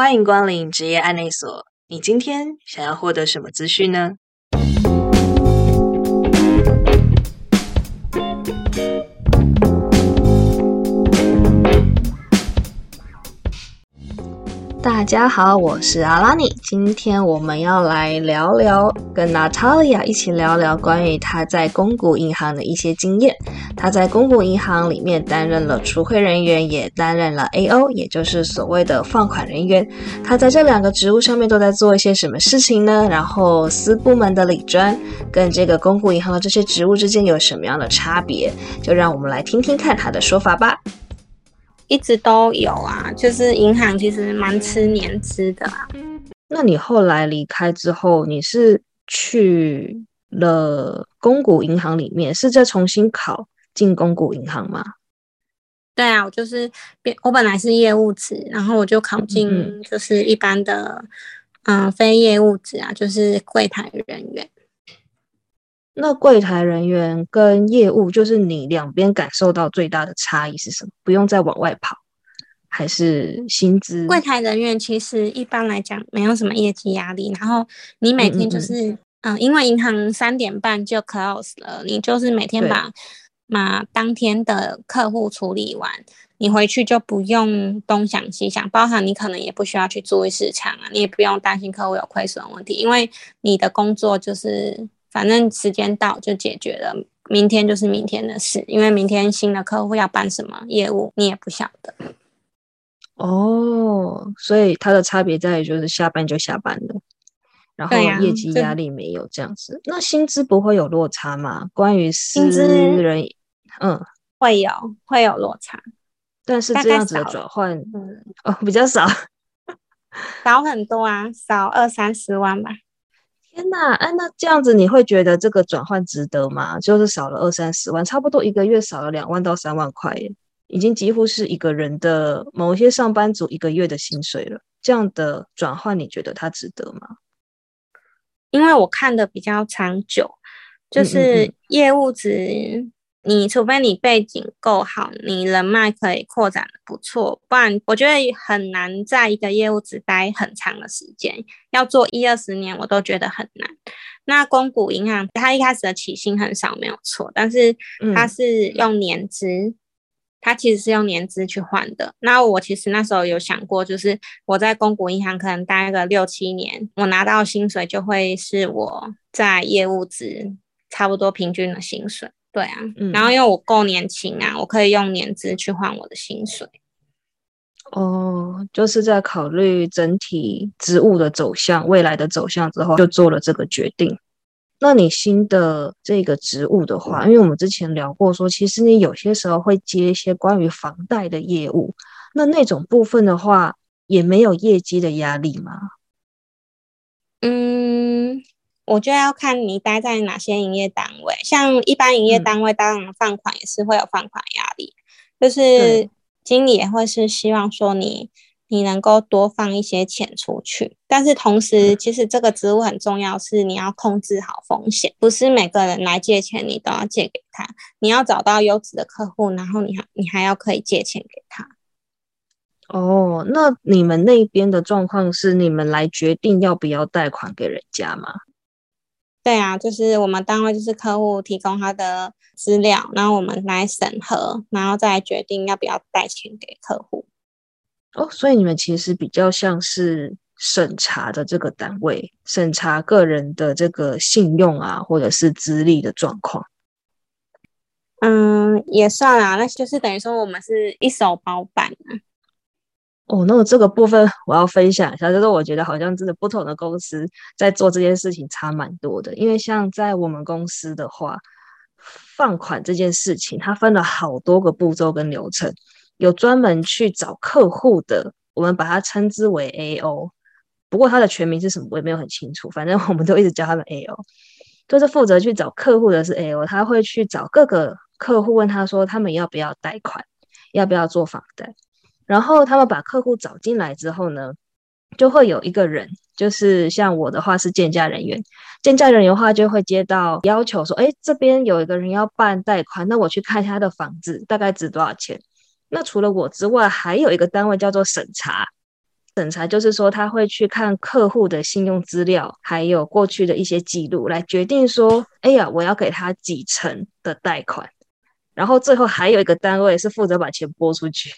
欢迎光临职业案内所。你今天想要获得什么资讯呢？大家好，我是阿拉尼。今天我们要来聊聊，跟娜塔莉亚一起聊聊关于她在公股银行的一些经验。她在公股银行里面担任了储汇人员，也担任了 A.O，也就是所谓的放款人员。她在这两个职务上面都在做一些什么事情呢？然后私部门的理专跟这个公股银行的这些职务之间有什么样的差别？就让我们来听听看她的说法吧。一直都有啊，就是银行其实蛮吃年资的啊。那你后来离开之后，你是去了公股银行里面，是再重新考进公股银行吗？对啊，我就是变我本来是业务职，然后我就考进就是一般的嗯非业务职啊，就是柜台人员。那柜台人员跟业务，就是你两边感受到最大的差异是什么？不用再往外跑，还是薪资？柜台人员其实一般来讲没有什么业绩压力，然后你每天就是嗯，因为银行三点半就 close 了，你就是每天把把当天的客户处理完，你回去就不用东想西想，包含你可能也不需要去注意市场啊，你也不用担心客户有亏损问题，因为你的工作就是。反正时间到就解决了，明天就是明天的事，因为明天新的客户要办什么业务，你也不晓得。哦，所以它的差别在于就是下班就下班了，然后业绩压力没有这样子。那薪资不会有落差吗？关于私人，嗯，会有会有落差，但是这样子的转换，嗯，哦，比较少，少很多啊，少二三十万吧。天呐，哎，那这样子你会觉得这个转换值得吗？就是少了二三十万，差不多一个月少了两万到三万块，耶，已经几乎是一个人的某一些上班族一个月的薪水了。这样的转换，你觉得它值得吗？因为我看的比较长久，就是业务值。你除非你背景够好，你人脉可以扩展的不错，不然我觉得很难在一个业务只待很长的时间，要做一二十年我都觉得很难。那公股银行它一开始的起薪很少没有错，但是它是用年资，它其实是用年资去换的。那我其实那时候有想过，就是我在公股银行可能待个六七年，我拿到薪水就会是我在业务值差不多平均的薪水。对啊，然后因为我够年轻啊，我可以用年资去换我的薪水。哦，就是在考虑整体职务的走向、未来的走向之后，就做了这个决定。那你新的这个职务的话，因为我们之前聊过，说其实你有些时候会接一些关于房贷的业务，那那种部分的话，也没有业绩的压力吗？嗯。我就要看你待在哪些营业单位，像一般营业单位，当然放款也是会有放款压力，就是经理也会是希望说你你能够多放一些钱出去，但是同时其实这个职务很重要，是你要控制好风险，不是每个人来借钱你都要借给他，你要找到优质的客户，然后你还你还要可以借钱给他。哦，那你们那边的状况是你们来决定要不要贷款给人家吗？对啊，就是我们单位就是客户提供他的资料，然后我们来审核，然后再决定要不要贷钱给客户。哦，所以你们其实比较像是审查的这个单位，审查个人的这个信用啊，或者是资历的状况。嗯，也算啊，那就是等于说我们是一手包办啊。哦，那么这个部分我要分享一下，就是我觉得好像真的不同的公司在做这件事情差蛮多的。因为像在我们公司的话，放款这件事情它分了好多个步骤跟流程，有专门去找客户的，我们把它称之为 A.O。不过它的全名是什么我也没有很清楚，反正我们都一直叫他们 A.O。就是负责去找客户的是 A.O，他会去找各个客户问他说他们要不要贷款，要不要做房贷。然后他们把客户找进来之后呢，就会有一个人，就是像我的话是建价人员，建价人员的话就会接到要求说，哎，这边有一个人要办贷款，那我去看一下他的房子大概值多少钱。那除了我之外，还有一个单位叫做审查，审查就是说，他会去看客户的信用资料，还有过去的一些记录，来决定说，哎呀，我要给他几成的贷款。然后最后还有一个单位是负责把钱拨出去。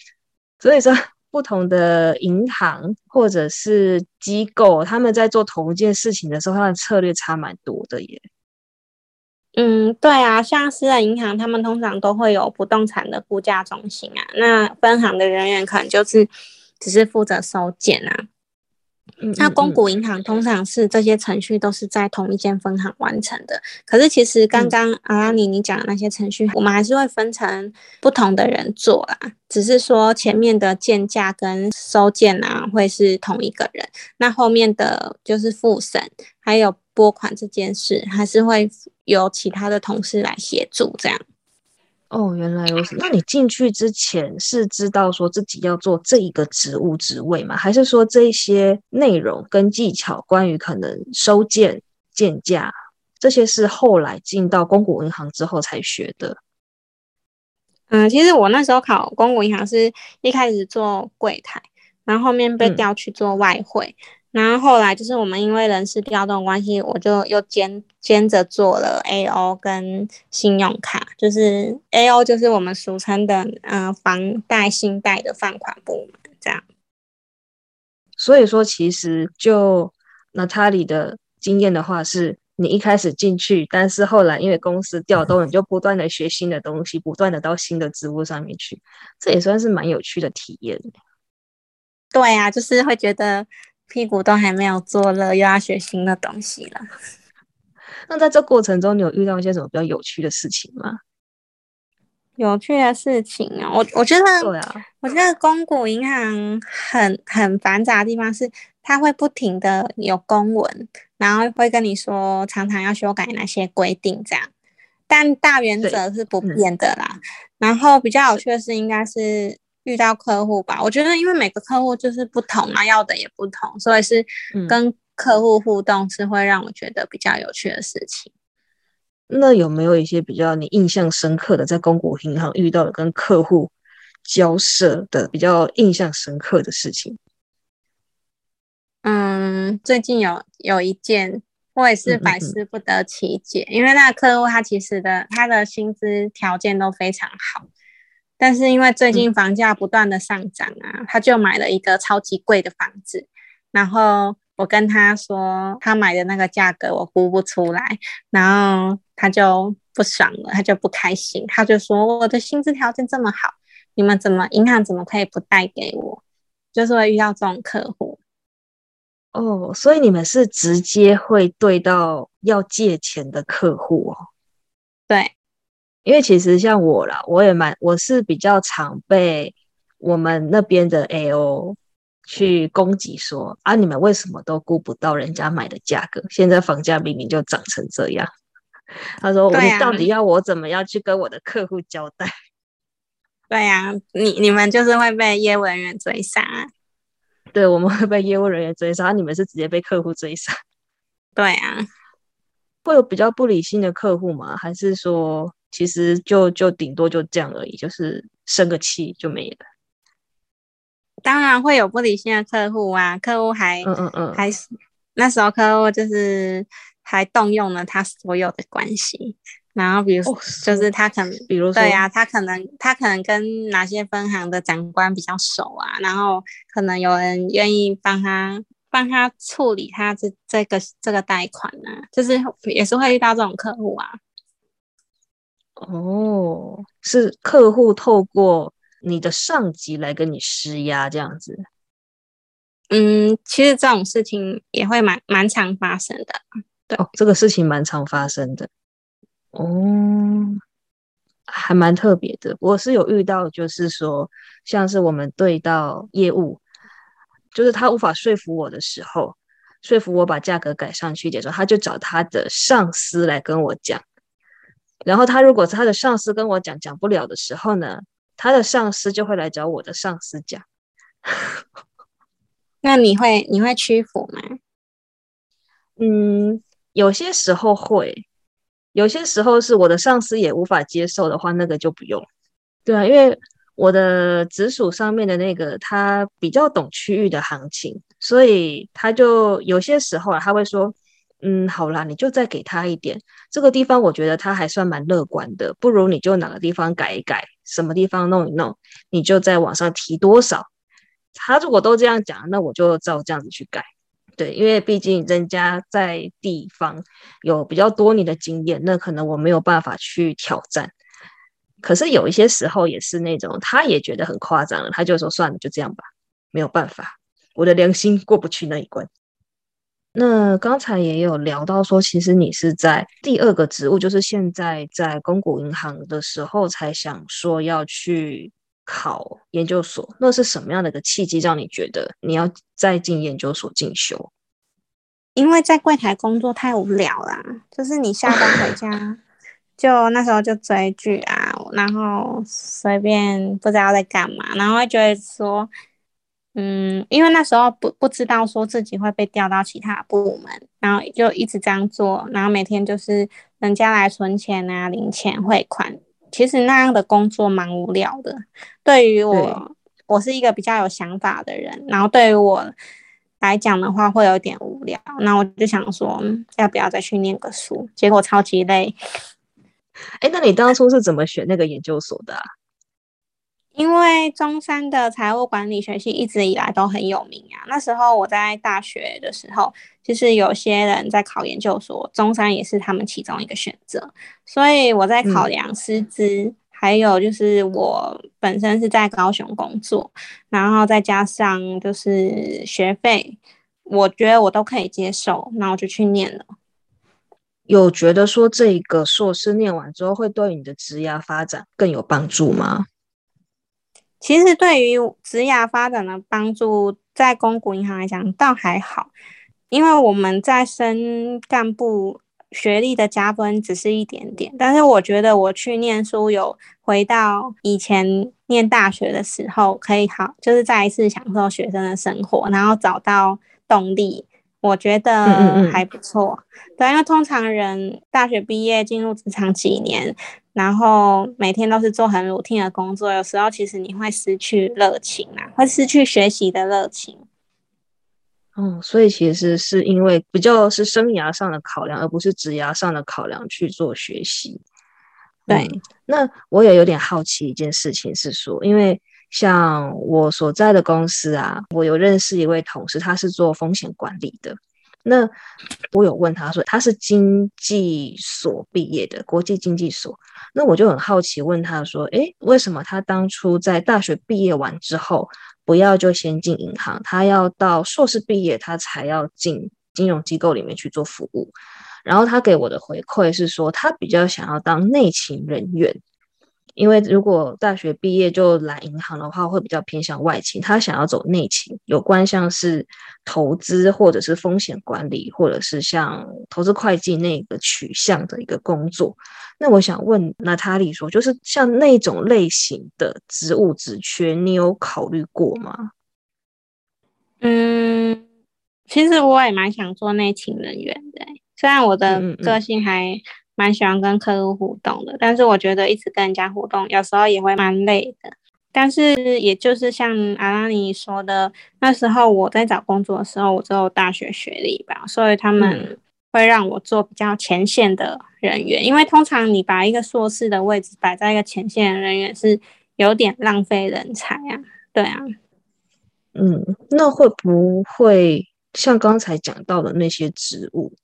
所以说，不同的银行或者是机构，他们在做同一件事情的时候，他的策略差蛮多的耶。嗯，对啊，像私人银行，他们通常都会有不动产的估价中心啊，那分行的人员可能就是只是负责收件啊。那公股银行通常是这些程序都是在同一间分行完成的，可是其实刚刚阿拉尼你讲的那些程序，我们还是会分成不同的人做啦，只是说前面的建价跟收件啊会是同一个人，那后面的就是复审还有拨款这件事，还是会由其他的同事来协助这样。哦，原来如此。那你进去之前是知道说自己要做这一个职务职位吗？还是说这些内容跟技巧，关于可能收件、建价这些是后来进到公股银行之后才学的？嗯，其实我那时候考公股银行是一开始做柜台，然后后面被调去做外汇。然后后来就是我们因为人事调动关系，我就又兼兼着做了 A O 跟信用卡，就是 A O 就是我们俗称的呃房贷信贷的放款部门这样。所以说，其实就娜塔莉的经验的话，是你一开始进去，但是后来因为公司调动，你就不断的学新的东西，不断的到新的职务上面去，这也算是蛮有趣的体验。对啊，就是会觉得。屁股都还没有坐热，又要学新的东西了。那在这过程中，你有遇到一些什么比较有趣的事情吗？有趣的事情啊，我我觉得，对啊，我觉得公股银行很很繁杂的地方是，它会不停的有公文，然后会跟你说常常要修改哪些规定这样，但大原则是不变的啦。然后比较有趣的是，应该是。遇到客户吧，我觉得因为每个客户就是不同啊，要的也不同，所以是跟客户互动是会让我觉得比较有趣的事情。那有没有一些比较你印象深刻的，在公股银行遇到的跟客户交涉的比较印象深刻的事情？嗯，最近有有一件，我也是百思不得其解，因为那个客户他其实的他的薪资条件都非常好。但是因为最近房价不断的上涨啊，他就买了一个超级贵的房子。然后我跟他说，他买的那个价格我估不出来，然后他就不爽了，他就不开心，他就说我的薪资条件这么好，你们怎么银行怎么可以不贷给我？就是会遇到这种客户。哦，所以你们是直接会对到要借钱的客户哦？对。因为其实像我啦，我也蛮，我是比较常被我们那边的 A O 去攻击说啊，你们为什么都估不到人家买的价格？现在房价明明就涨成这样。他说：“你到底要我怎么样去跟我的客户交代？” 对呀，你你们就是会被业务人员追杀。对，我们会被业务人员追杀，你们是直接被客户追杀。对啊，会有比较不理性的客户吗？还是说？其实就就顶多就这样而已，就是生个气就没了。当然会有不理性的客户啊，客户还嗯嗯嗯，还是那时候客户就是还动用了他所有的关系，然后比如就是他可能，比如对呀，他可能他可能跟哪些分行的长官比较熟啊，然后可能有人愿意帮他帮他处理他这这个这个贷款呢，就是也是会遇到这种客户啊。哦，是客户透过你的上级来跟你施压这样子。嗯，其实这种事情也会蛮蛮常发生的。对，哦，这个事情蛮常发生的。哦，还蛮特别的。我是有遇到，就是说，像是我们对到业务，就是他无法说服我的时候，说服我把价格改上去的时候，他就找他的上司来跟我讲。然后他如果是他的上司跟我讲讲不了的时候呢，他的上司就会来找我的上司讲。那你会你会屈服吗？嗯，有些时候会，有些时候是我的上司也无法接受的话，那个就不用。对啊，因为我的直属上面的那个他比较懂区域的行情，所以他就有些时候啊，他会说。嗯，好啦，你就再给他一点。这个地方我觉得他还算蛮乐观的，不如你就哪个地方改一改，什么地方弄一弄，你就在往上提多少。他如果都这样讲，那我就照这样子去改。对，因为毕竟人家在地方有比较多年的经验，那可能我没有办法去挑战。可是有一些时候也是那种，他也觉得很夸张了，他就说算了，就这样吧，没有办法，我的良心过不去那一关。那刚才也有聊到说，其实你是在第二个职务，就是现在在公股银行的时候，才想说要去考研究所。那是什么样的一个契机，让你觉得你要再进研究所进修？因为在柜台工作太无聊啦，就是你下班回家，就那时候就追剧啊，然后随便不知道在干嘛，然后会觉得说。嗯，因为那时候不不知道说自己会被调到其他部门，然后就一直这样做，然后每天就是人家来存钱啊、零钱汇款，其实那样的工作蛮无聊的。对于我，我是一个比较有想法的人，然后对于我来讲的话会有点无聊，那我就想说要不要再去念个书，结果超级累。哎，那你当初是怎么选那个研究所的？因为中山的财务管理学系一直以来都很有名啊。那时候我在大学的时候，就是有些人在考研究所，中山也是他们其中一个选择。所以我在考量师资，还有就是我本身是在高雄工作，然后再加上就是学费，我觉得我都可以接受，那我就去念了。有觉得说这个硕士念完之后，会对你的职业发展更有帮助吗？其实对于职涯发展的帮助，在公股银行来讲倒还好，因为我们在升干部学历的加分只是一点点，但是我觉得我去念书有回到以前念大学的时候，可以好就是再一次享受学生的生活，然后找到动力，我觉得还不错。对，因为通常人大学毕业进入职场几年。然后每天都是做很 routine 的工作，有时候其实你会失去热情啊，会失去学习的热情。嗯，所以其实是因为比较是生涯上的考量，而不是职涯上的考量去做学习。对，那我也有点好奇一件事情是说，因为像我所在的公司啊，我有认识一位同事，他是做风险管理的。那我有问他说他是经济所毕业的，国际经济所。那我就很好奇问他说，诶，为什么他当初在大学毕业完之后，不要就先进银行，他要到硕士毕业，他才要进金融机构里面去做服务？然后他给我的回馈是说，他比较想要当内勤人员。因为如果大学毕业就来银行的话，会比较偏向外勤。他想要走内勤，有关像是投资或者是风险管理，或者是像投资会计那个取向的一个工作。那我想问娜塔莉说，就是像那种类型的职务职缺，你有考虑过吗？嗯，其实我也蛮想做内勤人员的，虽然我的个性还。蛮喜欢跟客户互动的，但是我觉得一直跟人家互动，有时候也会蛮累的。但是也就是像阿拉尼说的，那时候我在找工作的时候，我只有大学学历吧，所以他们会让我做比较前线的人员。因为通常你把一个硕士的位置摆在一个前线人员，是有点浪费人才啊。对啊，嗯，那会不会像刚才讲到的那些职务，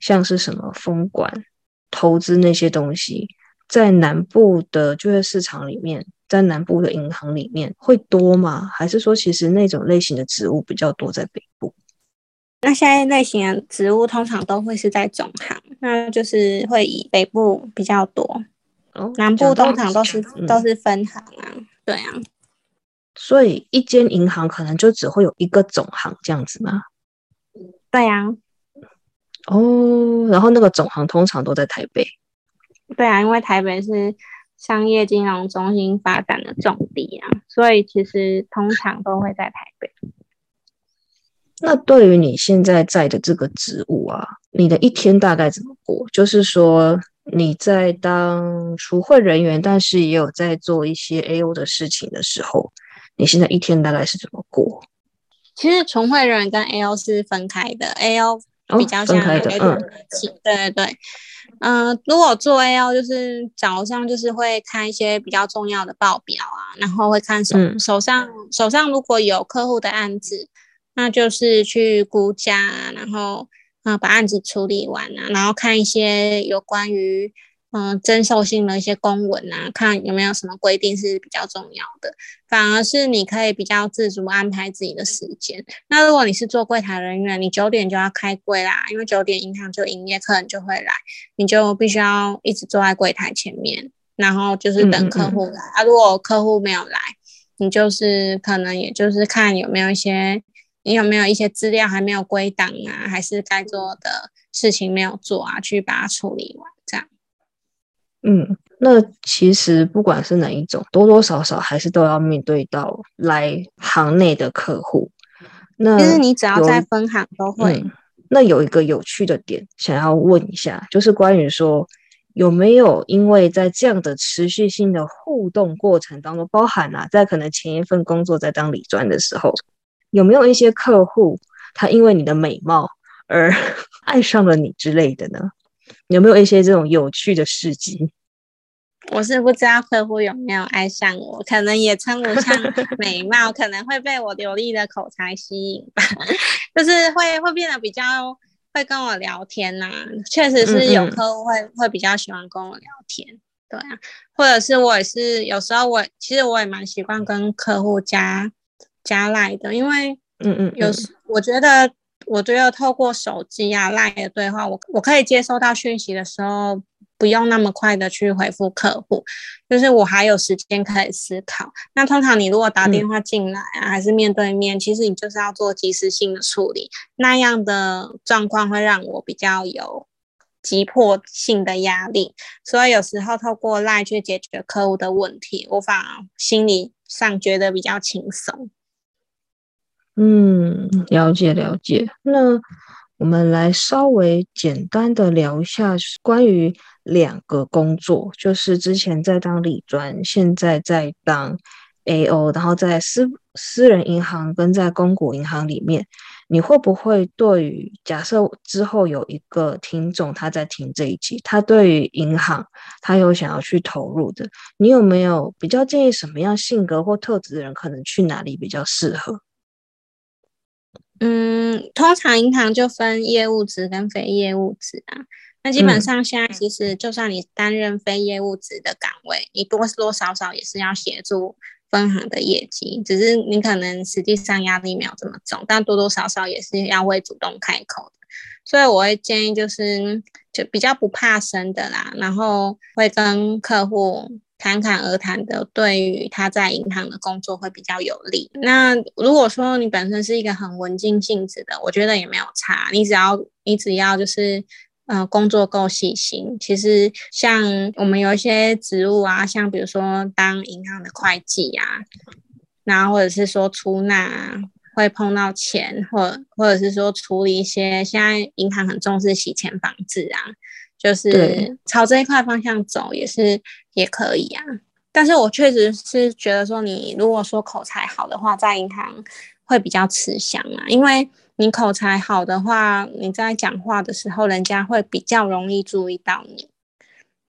像是什么风管？投资那些东西，在南部的就业市场里面，在南部的银行里面会多吗？还是说，其实那种类型的职务比较多在北部？那现在类型的职务通常都会是在总行，那就是会以北部比较多。哦，南部通常都是都是分行啊，对啊。所以一间银行可能就只会有一个总行这样子吗？对呀。哦，然后那个总行通常都在台北。对啊，因为台北是商业金融中心发展的重地啊，所以其实通常都会在台北。那对于你现在在的这个职务啊，你的一天大概怎么过？就是说，你在当除会人员，但是也有在做一些 A O 的事情的时候，你现在一天大概是怎么过？其实重会人员跟 A O 是分开的，A O 比较像对对对，嗯，如果做 A O 就是早上就是会看一些比较重要的报表啊，然后会看手手上手上如果有客户的案子，那就是去估价，然后。啊，把案子处理完啊，然后看一些有关于嗯征收性的一些公文啊，看有没有什么规定是比较重要的。反而是你可以比较自主安排自己的时间。那如果你是做柜台人员，你九点就要开柜啦，因为九点银行就营业，客人就会来，你就必须要一直坐在柜台前面，然后就是等客户来啊。如果客户没有来，你就是可能也就是看有没有一些。你有没有一些资料还没有归档啊？还是该做的事情没有做啊？去把它处理完。嗯，那其实不管是哪一种，多多少少还是都要面对到来行内的客户。那其实你只要在分行都会。那有一个有趣的点，想要问一下，就是关于说有没有因为在这样的持续性的互动过程当中，包含啊，在可能前一份工作在当理专的时候。有没有一些客户，他因为你的美貌而 爱上了你之类的呢？有没有一些这种有趣的事迹？我是不知道客户有没有爱上我，可能也称不上 美貌，可能会被我流利的口才吸引吧，就是会会变得比较会跟我聊天呐。确实是有客户会会比较喜欢跟我聊天，对啊，或者是我也是有时候我其实我也蛮习惯跟客户加。加赖的，因为嗯嗯，有时我觉得，我觉得透过手机啊赖的对话，我我可以接收到讯息的时候，不用那么快的去回复客户，就是我还有时间可以思考。那通常你如果打电话进来啊，还是面对面，其实你就是要做及时性的处理，那样的状况会让我比较有急迫性的压力，所以有时候透过赖去解决客户的问题，我反而心理上觉得比较轻松。嗯，了解了解。那我们来稍微简单的聊一下关于两个工作，就是之前在当理专，现在在当 A O，然后在私私人银行跟在公股银行里面，你会不会对于假设之后有一个听众他在听这一集，他对于银行他有想要去投入的，你有没有比较建议什么样性格或特质的人可能去哪里比较适合？嗯，通常银行就分业务职跟非业务职啊。那基本上现在其实就算你担任非业务职的岗位，你多多少少也是要协助分行的业绩，只是你可能实际上压力没有这么重，但多多少少也是要会主动开口的。所以我会建议就是就比较不怕生的啦，然后会跟客户。侃侃而谈的，对于他在银行的工作会比较有利。那如果说你本身是一个很文静性子的，我觉得也没有差。你只要你只要就是，呃，工作够细心。其实像我们有一些职务啊，像比如说当银行的会计啊，然后或者是说出纳会碰到钱，或或者是说处理一些现在银行很重视洗钱防治啊。就是朝这一块方向走也是也可以啊，但是我确实是觉得说，你如果说口才好的话，在银行会比较吃香啊，因为你口才好的话，你在讲话的时候，人家会比较容易注意到你。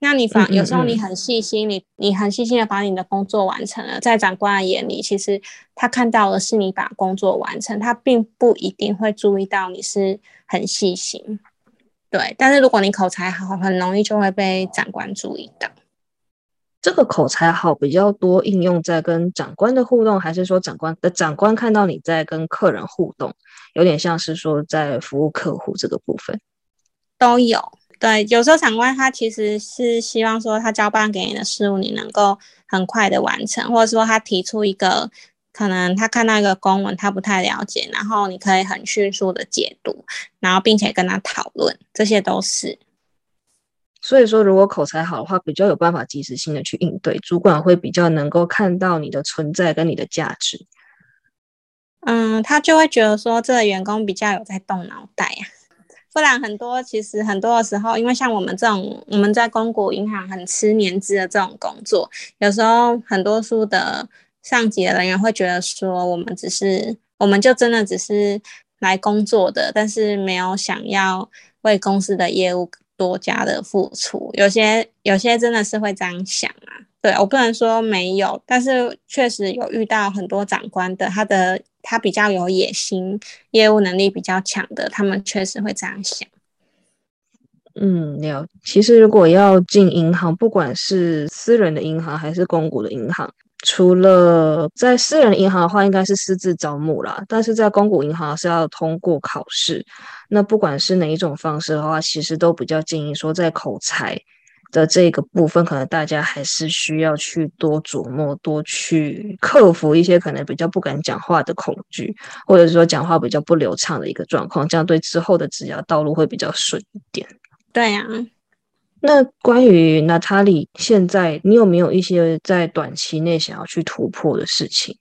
那你反有时候你很细心，你你很细心的把你的工作完成了，在长官的眼里，其实他看到的是你把工作完成，他并不一定会注意到你是很细心。对，但是如果你口才好，很容易就会被长官注意到。这个口才好比较多应用在跟长官的互动，还是说长官的长官看到你在跟客人互动，有点像是说在服务客户这个部分都有。对，有时候长官他其实是希望说他交办给你的事物你能够很快的完成，或者说他提出一个。可能他看到一个公文，他不太了解，然后你可以很迅速的解读，然后并且跟他讨论，这些都是。所以说，如果口才好的话，比较有办法及时性的去应对，主管会比较能够看到你的存在跟你的价值。嗯，他就会觉得说，这个员工比较有在动脑袋呀。不然很多其实很多的时候，因为像我们这种我们在公股银行很吃年资的这种工作，有时候很多书的上级的人员会觉得说，我们只是我们就真的只是来工作的，但是没有想要为公司的业务多加的付出。有些有些真的是会这样想啊。对我不能说没有，但是确实有遇到很多长官的，他的他比较有野心，业务能力比较强的，他们确实会这样想。嗯，了。其实如果要进银行，不管是私人的银行还是公股的银行，除了在私人银行的话，应该是私自招募啦，但是在公股银行是要通过考试。那不管是哪一种方式的话，其实都比较建议说在口才。的这个部分，可能大家还是需要去多琢磨，多去克服一些可能比较不敢讲话的恐惧，或者说讲话比较不流畅的一个状况，这样对之后的职业道路会比较顺一点。对呀，那关于娜塔莉，现在你有没有一些在短期内想要去突破的事情？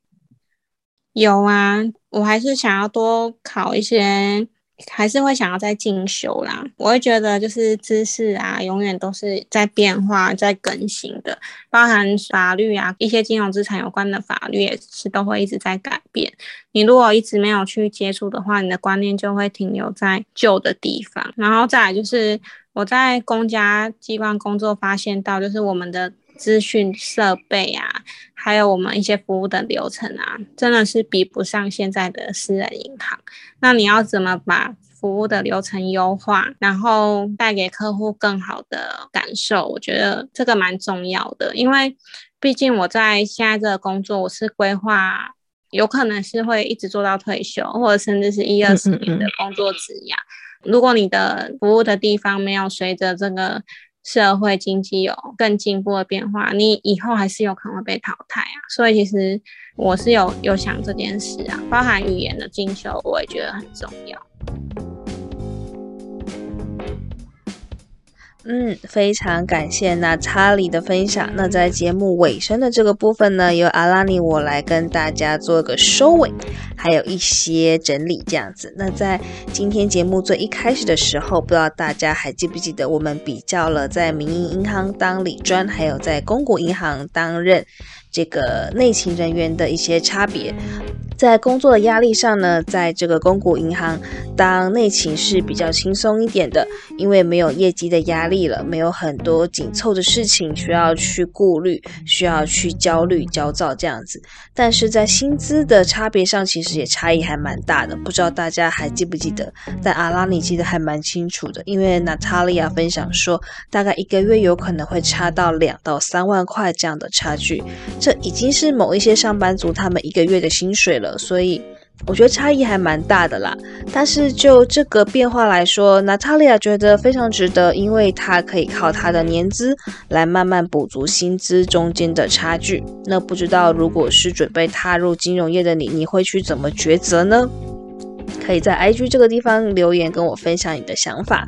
有啊，我还是想要多考一些。还是会想要再进修啦，我会觉得就是知识啊，永远都是在变化、在更新的，包含法律啊，一些金融资产有关的法律也是都会一直在改变。你如果一直没有去接触的话，你的观念就会停留在旧的地方。然后再来就是我在公家机关工作，发现到就是我们的资讯设备啊，还有我们一些服务的流程啊，真的是比不上现在的私人银行。那你要怎么把服务的流程优化，然后带给客户更好的感受？我觉得这个蛮重要的，因为毕竟我在现在这个工作，我是规划有可能是会一直做到退休，或者甚至是一二十年的工作职涯。如果你的服务的地方没有随着这个社会经济有更进步的变化，你以后还是有可能会被淘汰啊。所以其实。我是有有想这件事啊，包含语言的进修，我也觉得很重要。嗯，非常感谢那查理的分享。那在节目尾声的这个部分呢，由阿拉尼我来跟大家做个收尾，还有一些整理这样子。那在今天节目最一开始的时候，不知道大家还记不记得，我们比较了在民营银行当理专，还有在公股银行担任。这个内勤人员的一些差别，在工作的压力上呢，在这个公股银行当内勤是比较轻松一点的，因为没有业绩的压力了，没有很多紧凑的事情需要去顾虑，需要去焦虑焦躁这样子。但是在薪资的差别上，其实也差异还蛮大的。不知道大家还记不记得？但阿拉尼记得还蛮清楚的，因为娜塔莉亚分享说，大概一个月有可能会差到两到三万块这样的差距。这已经是某一些上班族他们一个月的薪水了，所以我觉得差异还蛮大的啦。但是就这个变化来说，娜塔莉亚觉得非常值得，因为她可以靠她的年资来慢慢补足薪资中间的差距。那不知道如果是准备踏入金融业的你，你会去怎么抉择呢？可以在 IG 这个地方留言跟我分享你的想法。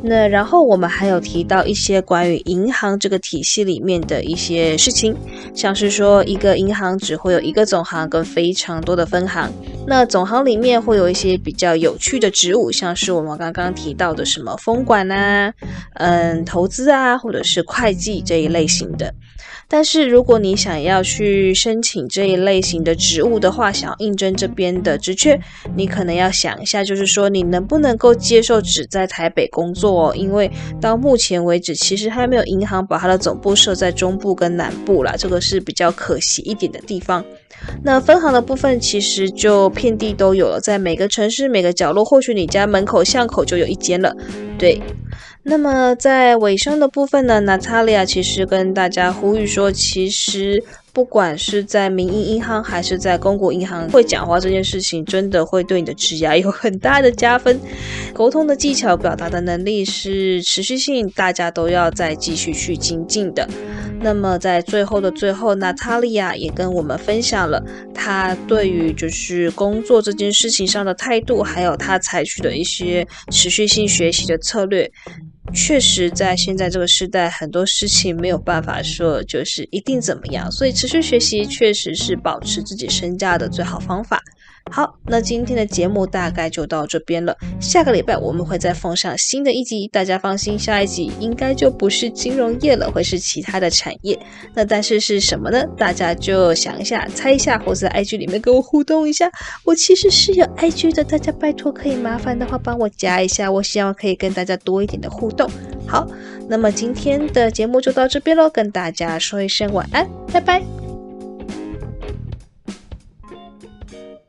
那然后我们还有提到一些关于银行这个体系里面的一些事情，像是说一个银行只会有一个总行跟非常多的分行，那总行里面会有一些比较有趣的职务，像是我们刚刚提到的什么风管啊、嗯投资啊，或者是会计这一类型的。但是如果你想要去申请这一类型的职务的话，想要应征这边的职缺，你可能要想一下，就是说你能不能够接受只在台北工作哦？因为到目前为止，其实还没有银行把它的总部设在中部跟南部啦，这个是比较可惜一点的地方。那分行的部分其实就遍地都有了，在每个城市每个角落，或许你家门口巷口就有一间了，对。那么在尾声的部分呢，娜塔莉亚其实跟大家呼吁说，其实不管是在民营银行还是在公股银行，会讲话这件事情真的会对你的职涯有很大的加分。沟通的技巧、表达的能力是持续性，大家都要再继续去精进的。那么在最后的最后，娜塔莉亚也跟我们分享了她对于就是工作这件事情上的态度，还有她采取的一些持续性学习的策略。确实，在现在这个时代，很多事情没有办法说就是一定怎么样，所以持续学习确实是保持自己身价的最好方法。好，那今天的节目大概就到这边了。下个礼拜我们会再奉上新的一集，大家放心，下一集应该就不是金融业了，会是其他的产业。那但是是什么呢？大家就想一下，猜一下，或者在 IG 里面跟我互动一下。我其实是有 IG 的，大家拜托可以麻烦的话帮我加一下，我希望可以跟大家多一点的互动。好，那么今天的节目就到这边喽，跟大家说一声晚安，拜拜。